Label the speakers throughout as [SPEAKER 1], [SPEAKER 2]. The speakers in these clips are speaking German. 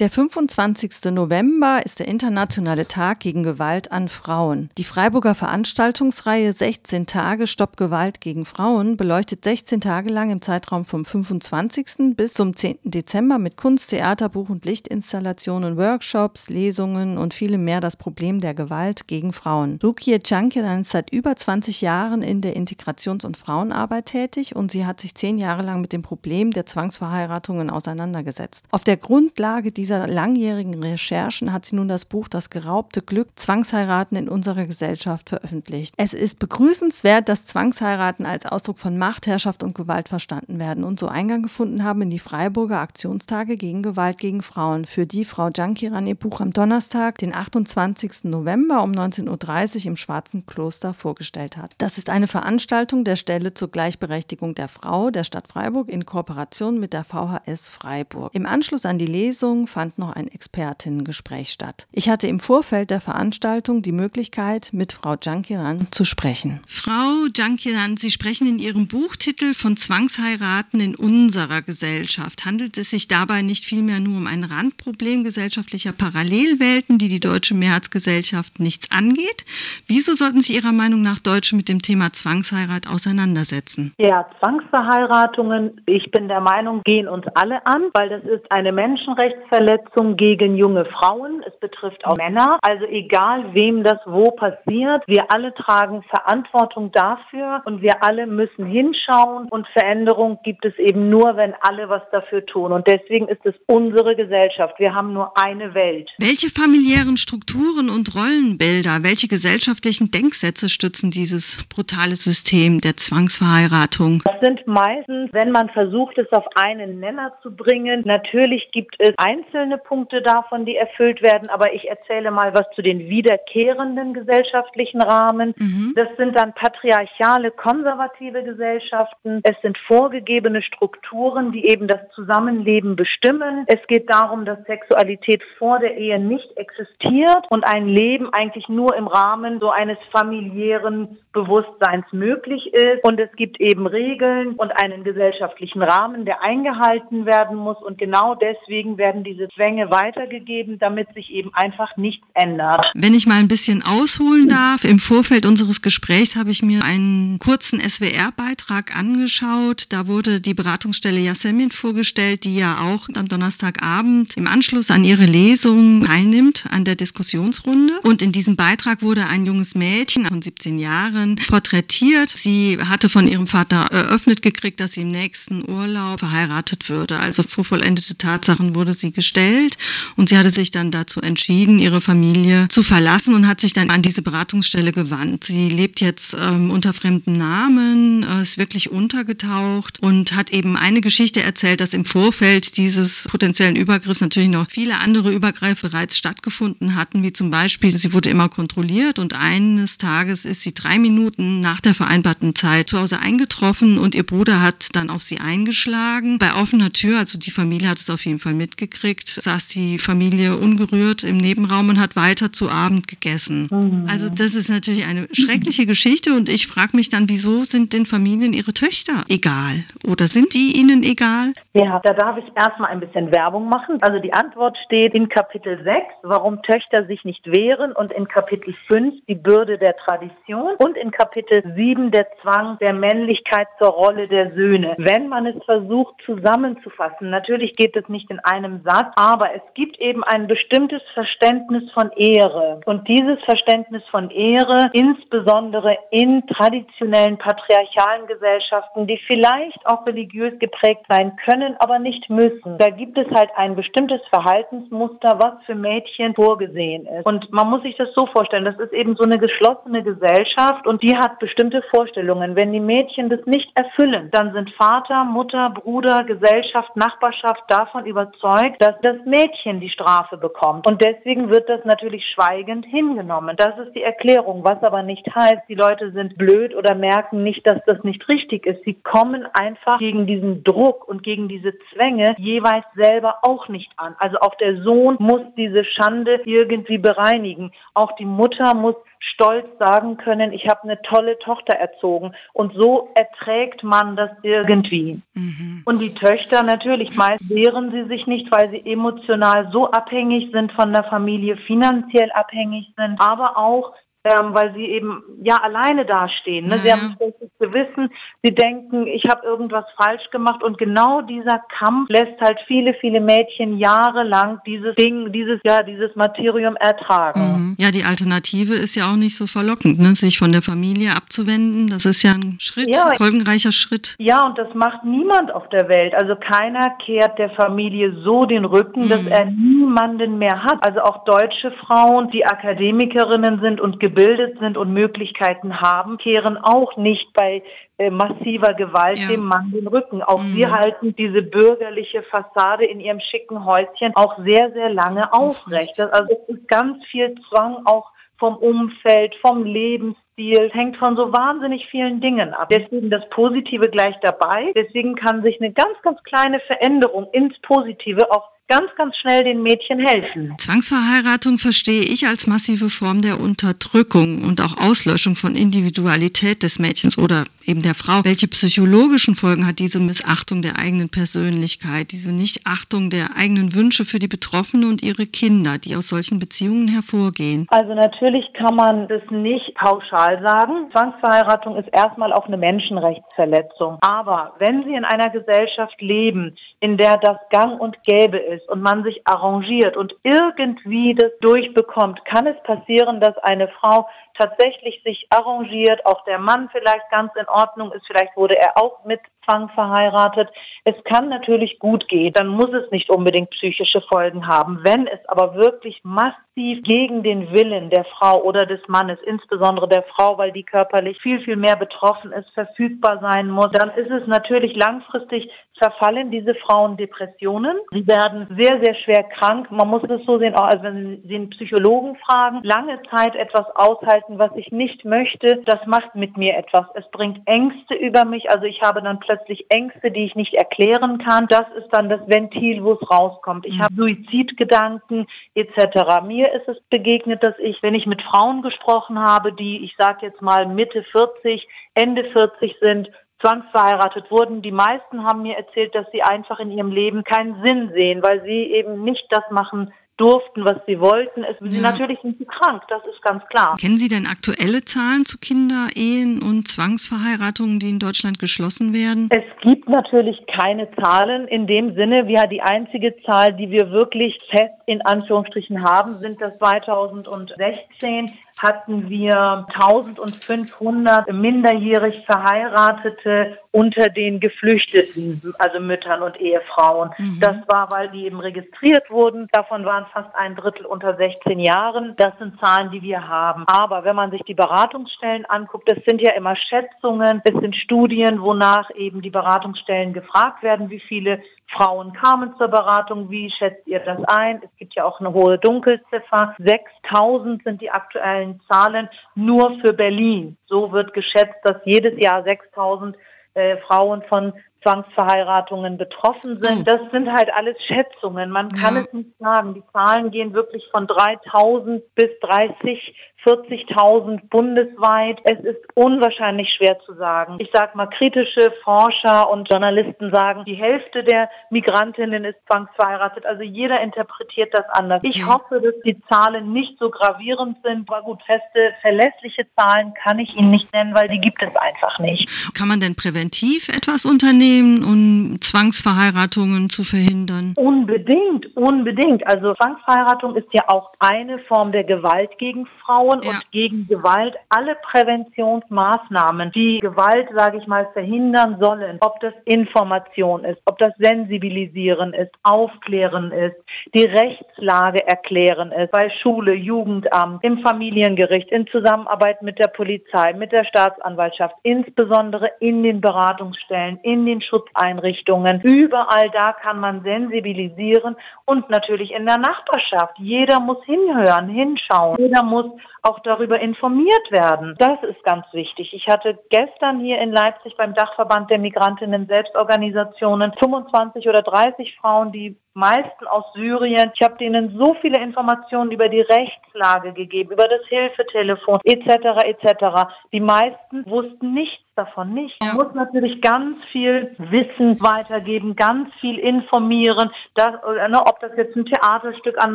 [SPEAKER 1] Der 25. November ist der internationale Tag gegen Gewalt an Frauen. Die Freiburger Veranstaltungsreihe 16 Tage Stopp Gewalt gegen Frauen beleuchtet 16 Tage lang im Zeitraum vom 25. bis zum 10. Dezember mit Kunst, Theater, Buch- und Lichtinstallationen, Workshops, Lesungen und vielem mehr das Problem der Gewalt gegen Frauen. Rukie Cankiran ist seit über 20 Jahren in der Integrations- und Frauenarbeit tätig und sie hat sich zehn Jahre lang mit dem Problem der Zwangsverheiratungen auseinandergesetzt. Auf der Grundlage dieser dieser langjährigen Recherchen hat sie nun das Buch Das geraubte Glück Zwangsheiraten in unserer Gesellschaft veröffentlicht. Es ist begrüßenswert, dass Zwangsheiraten als Ausdruck von Macht, Herrschaft und Gewalt verstanden werden und so Eingang gefunden haben in die Freiburger Aktionstage gegen Gewalt gegen Frauen, für die Frau Jankiran ihr Buch am Donnerstag, den 28. November um 19.30 Uhr im Schwarzen Kloster vorgestellt hat. Das ist eine Veranstaltung der Stelle zur Gleichberechtigung der Frau der Stadt Freiburg in Kooperation mit der VHS Freiburg. Im Anschluss an die Lesung fand noch ein Expertinnengespräch statt. Ich hatte im Vorfeld der Veranstaltung die Möglichkeit, mit Frau Jankiran zu sprechen. Frau Jankiran, Sie sprechen in Ihrem Buchtitel von Zwangsheiraten in unserer Gesellschaft. Handelt es sich dabei nicht vielmehr nur um ein Randproblem gesellschaftlicher Parallelwelten, die die deutsche Mehrheitsgesellschaft nichts angeht? Wieso sollten sich Ihrer Meinung nach Deutsche mit dem Thema Zwangsheirat auseinandersetzen?
[SPEAKER 2] Ja, Zwangsverheiratungen, ich bin der Meinung, gehen uns alle an, weil das ist eine Menschenrechtsverletzung Verletzung gegen junge Frauen. Es betrifft auch Männer. Also egal, wem das wo passiert, wir alle tragen Verantwortung dafür und wir alle müssen hinschauen und Veränderung gibt es eben nur, wenn alle was dafür tun. Und deswegen ist es unsere Gesellschaft. Wir haben nur eine Welt.
[SPEAKER 1] Welche familiären Strukturen und Rollenbilder, welche gesellschaftlichen Denksätze stützen dieses brutale System der Zwangsverheiratung?
[SPEAKER 2] Das sind meistens, wenn man versucht, es auf einen Nenner zu bringen, natürlich gibt es einzelne einzelne Punkte davon, die erfüllt werden, aber ich erzähle mal was zu den wiederkehrenden gesellschaftlichen Rahmen. Mhm. Das sind dann patriarchale, konservative Gesellschaften. Es sind vorgegebene Strukturen, die eben das Zusammenleben bestimmen. Es geht darum, dass Sexualität vor der Ehe nicht existiert und ein Leben eigentlich nur im Rahmen so eines familiären Bewusstseins möglich ist. Und es gibt eben Regeln und einen gesellschaftlichen Rahmen, der eingehalten werden muss. Und genau deswegen werden diese Zwänge weitergegeben, damit sich eben einfach nichts ändert.
[SPEAKER 1] Wenn ich mal ein bisschen ausholen darf, im Vorfeld unseres Gesprächs habe ich mir einen kurzen SWR-Beitrag angeschaut. Da wurde die Beratungsstelle Yasemin vorgestellt, die ja auch am Donnerstagabend im Anschluss an ihre Lesung teilnimmt, an der Diskussionsrunde. Und in diesem Beitrag wurde ein junges Mädchen von 17 Jahren porträtiert. Sie hatte von ihrem Vater eröffnet gekriegt, dass sie im nächsten Urlaub verheiratet würde. Also vor vollendete Tatsachen wurde sie gestellt und sie hatte sich dann dazu entschieden, ihre Familie zu verlassen und hat sich dann an diese Beratungsstelle gewandt. Sie lebt jetzt ähm, unter fremdem Namen, äh, ist wirklich untergetaucht und hat eben eine Geschichte erzählt, dass im Vorfeld dieses potenziellen Übergriffs natürlich noch viele andere Übergriffe bereits stattgefunden hatten, wie zum Beispiel, sie wurde immer kontrolliert und eines Tages ist sie drei Minuten nach der vereinbarten Zeit zu Hause eingetroffen und ihr Bruder hat dann auf sie eingeschlagen. Bei offener Tür, also die Familie hat es auf jeden Fall mitgekriegt saß die Familie ungerührt im Nebenraum und hat weiter zu Abend gegessen. Mhm. Also das ist natürlich eine schreckliche Geschichte und ich frage mich dann, wieso sind den Familien ihre Töchter egal? Oder sind die ihnen egal?
[SPEAKER 2] Ja, da darf ich erstmal ein bisschen Werbung machen. Also die Antwort steht in Kapitel 6, warum Töchter sich nicht wehren und in Kapitel 5 die Bürde der Tradition und in Kapitel 7 der Zwang der Männlichkeit zur Rolle der Söhne. Wenn man es versucht zusammenzufassen, natürlich geht es nicht in einem Satz, aber es gibt eben ein bestimmtes Verständnis von Ehre. Und dieses Verständnis von Ehre, insbesondere in traditionellen patriarchalen Gesellschaften, die vielleicht auch religiös geprägt sein können, aber nicht müssen. Da gibt es halt ein bestimmtes Verhaltensmuster, was für Mädchen vorgesehen ist. Und man muss sich das so vorstellen, das ist eben so eine geschlossene Gesellschaft und die hat bestimmte Vorstellungen. Wenn die Mädchen das nicht erfüllen, dann sind Vater, Mutter, Bruder, Gesellschaft, Nachbarschaft davon überzeugt, dass das Mädchen die Strafe bekommt. Und deswegen wird das natürlich schweigend hingenommen. Das ist die Erklärung, was aber nicht heißt, die Leute sind blöd oder merken nicht, dass das nicht richtig ist. Sie kommen einfach gegen diesen Druck und gegen diese Zwänge jeweils selber auch nicht an. Also auch der Sohn muss diese Schande irgendwie bereinigen. Auch die Mutter muss stolz sagen können, ich habe eine tolle Tochter erzogen. Und so erträgt man das irgendwie. Mhm. Und die Töchter natürlich, meist wehren sie sich nicht, weil sie emotional so abhängig sind von der Familie, finanziell abhängig sind, aber auch ähm, weil sie eben ja alleine dastehen. Ne? Ja, sie haben ein schlechtes Gewissen, sie denken, ich habe irgendwas falsch gemacht und genau dieser Kampf lässt halt viele, viele Mädchen jahrelang dieses Ding, dieses ja, dieses Materium ertragen.
[SPEAKER 1] Mhm. Ja, die Alternative ist ja auch nicht so verlockend, ne? sich von der Familie abzuwenden. Das ist ja ein Schritt, ja, folgenreicher Schritt.
[SPEAKER 2] Ja, und das macht niemand auf der Welt. Also keiner kehrt der Familie so den Rücken, mhm. dass er niemanden mehr hat. Also auch deutsche Frauen, die Akademikerinnen sind und gebildet sind und Möglichkeiten haben, kehren auch nicht bei äh, massiver Gewalt ja. dem Mann den Rücken. Auch mhm. sie halten diese bürgerliche Fassade in ihrem schicken Häuschen auch sehr, sehr lange aufrecht. Also es ist ganz viel Zwang auch vom Umfeld, vom Lebensstil, hängt von so wahnsinnig vielen Dingen ab. Deswegen das Positive gleich dabei. Deswegen kann sich eine ganz, ganz kleine Veränderung ins Positive auch ganz, ganz schnell den Mädchen helfen.
[SPEAKER 1] Zwangsverheiratung verstehe ich als massive Form der Unterdrückung und auch Auslöschung von Individualität des Mädchens oder eben der Frau. Welche psychologischen Folgen hat diese Missachtung der eigenen Persönlichkeit, diese Nichtachtung der eigenen Wünsche für die Betroffenen und ihre Kinder, die aus solchen Beziehungen hervorgehen?
[SPEAKER 2] Also natürlich kann man das nicht pauschal sagen. Zwangsverheiratung ist erstmal auch eine Menschenrechtsverletzung. Aber wenn Sie in einer Gesellschaft leben, in der das gang und gäbe ist, ist und man sich arrangiert und irgendwie das durchbekommt, kann es passieren, dass eine Frau tatsächlich sich arrangiert, auch der Mann vielleicht ganz in Ordnung ist, vielleicht wurde er auch mit Zwang verheiratet. Es kann natürlich gut gehen, dann muss es nicht unbedingt psychische Folgen haben. Wenn es aber wirklich massiv gegen den Willen der Frau oder des Mannes, insbesondere der Frau, weil die körperlich viel, viel mehr betroffen ist, verfügbar sein muss, dann ist es natürlich langfristig verfallen diese Frauen Depressionen. Sie werden sehr, sehr schwer krank. Man muss es so sehen, auch wenn Sie einen Psychologen fragen, lange Zeit etwas aushalten, was ich nicht möchte, das macht mit mir etwas. Es bringt Ängste über mich. Also ich habe dann plötzlich Ängste, die ich nicht erklären kann. Das ist dann das Ventil, wo es rauskommt. Ich habe Suizidgedanken etc. Mir ist es begegnet, dass ich, wenn ich mit Frauen gesprochen habe, die, ich sage jetzt mal Mitte 40, Ende 40 sind, zwangsverheiratet wurden. Die meisten haben mir erzählt, dass sie einfach in ihrem Leben keinen Sinn sehen, weil sie eben nicht das machen durften, was sie wollten. Es, ja. Sie natürlich sind sie krank, das ist ganz klar.
[SPEAKER 1] Kennen Sie denn aktuelle Zahlen zu Kinderehen und Zwangsverheiratungen, die in Deutschland geschlossen werden?
[SPEAKER 2] Es gibt natürlich keine Zahlen in dem Sinne. Wir die einzige Zahl, die wir wirklich fest in Anführungsstrichen haben, sind das 2016 hatten wir 1500 minderjährig Verheiratete unter den Geflüchteten, also Müttern und Ehefrauen. Mhm. Das war, weil die eben registriert wurden. Davon waren fast ein Drittel unter 16 Jahren. Das sind Zahlen, die wir haben. Aber wenn man sich die Beratungsstellen anguckt, das sind ja immer Schätzungen, es sind Studien, wonach eben die Beratungsstellen gefragt werden, wie viele Frauen kamen zur Beratung. Wie schätzt ihr das ein? Es gibt ja auch eine hohe Dunkelziffer. 6000 sind die aktuellen Zahlen nur für Berlin. So wird geschätzt, dass jedes Jahr 6000 äh, Frauen von Zwangsverheiratungen betroffen sind. Hm. Das sind halt alles Schätzungen. Man kann ja. es nicht sagen. Die Zahlen gehen wirklich von 3000 bis 30, 40.000 bundesweit. Es ist unwahrscheinlich schwer zu sagen. Ich sag mal, kritische Forscher und Journalisten sagen, die Hälfte der Migrantinnen ist zwangsverheiratet. Also jeder interpretiert das anders. Ich hoffe, dass die Zahlen nicht so gravierend sind. Aber gut, feste, verlässliche Zahlen kann ich Ihnen nicht nennen, weil die gibt es einfach nicht.
[SPEAKER 1] Kann man denn präventiv etwas unternehmen, um Zwangsverheiratungen zu verhindern?
[SPEAKER 2] Unbedingt, unbedingt. Also Zwangsverheiratung ist ja auch eine Form der Gewalt gegen Frauen. Frauen ja. und gegen Gewalt alle Präventionsmaßnahmen, die Gewalt, sage ich mal, verhindern sollen, ob das Information ist, ob das Sensibilisieren ist, Aufklären ist, die Rechtslage erklären ist, bei Schule, Jugendamt, im Familiengericht, in Zusammenarbeit mit der Polizei, mit der Staatsanwaltschaft, insbesondere in den Beratungsstellen, in den Schutzeinrichtungen. Überall da kann man sensibilisieren und natürlich in der Nachbarschaft. Jeder muss hinhören, hinschauen. Jeder muss auch darüber informiert werden. Das ist ganz wichtig. Ich hatte gestern hier in Leipzig beim Dachverband der Migrantinnen Selbstorganisationen 25 oder 30 Frauen, die meisten aus Syrien. Ich habe denen so viele Informationen über die Rechtslage gegeben, über das Hilfetelefon etc. etc. Die meisten wussten nichts davon nicht. Man muss natürlich ganz viel Wissen weitergeben, ganz viel informieren, dass, ne, ob das jetzt ein Theaterstück an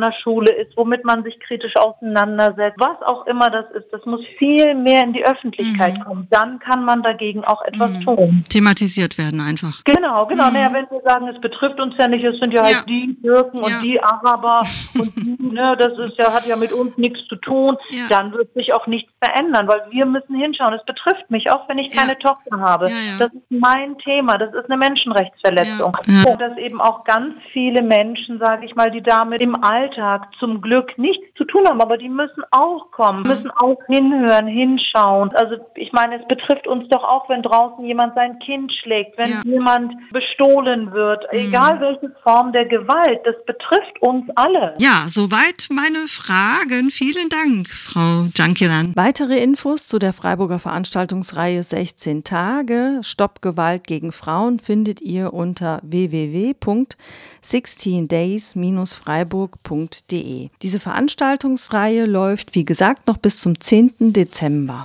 [SPEAKER 2] der Schule ist, womit man sich kritisch auseinandersetzt, was auch immer das ist, das muss viel mehr in die Öffentlichkeit mhm. kommen. Dann kann man dagegen auch etwas mhm. tun.
[SPEAKER 1] Thematisiert werden einfach.
[SPEAKER 2] Genau, genau. Mhm. Naja, wenn wir sagen, es betrifft uns ja nicht, es sind ja, halt ja. halt die Türken ja. und die Araber und die, ne, das ist ja, hat ja mit uns nichts zu tun, ja. dann wird sich auch nichts verändern, weil wir müssen hinschauen. Es betrifft mich, auch wenn ich keine Tochter habe. Ja, ja. Das ist mein Thema. Das ist eine Menschenrechtsverletzung. Ja. Und dass eben auch ganz viele Menschen, sage ich mal, die damit im Alltag zum Glück nichts zu tun haben, aber die müssen auch kommen, müssen auch hinhören, hinschauen. Also ich meine, es betrifft uns doch auch, wenn draußen jemand sein Kind schlägt, wenn jemand bestohlen wird, mhm. egal welche Form der Gewalt, das betrifft uns alle.
[SPEAKER 1] Ja, soweit meine Fragen. Vielen Dank, Frau Jankiran. Weitere Infos zu der Freiburger Veranstaltungsreihe 16 14 Tage Stopp Gewalt gegen Frauen findet ihr unter www.16days-freiburg.de. Diese Veranstaltungsreihe läuft, wie gesagt, noch bis zum 10. Dezember.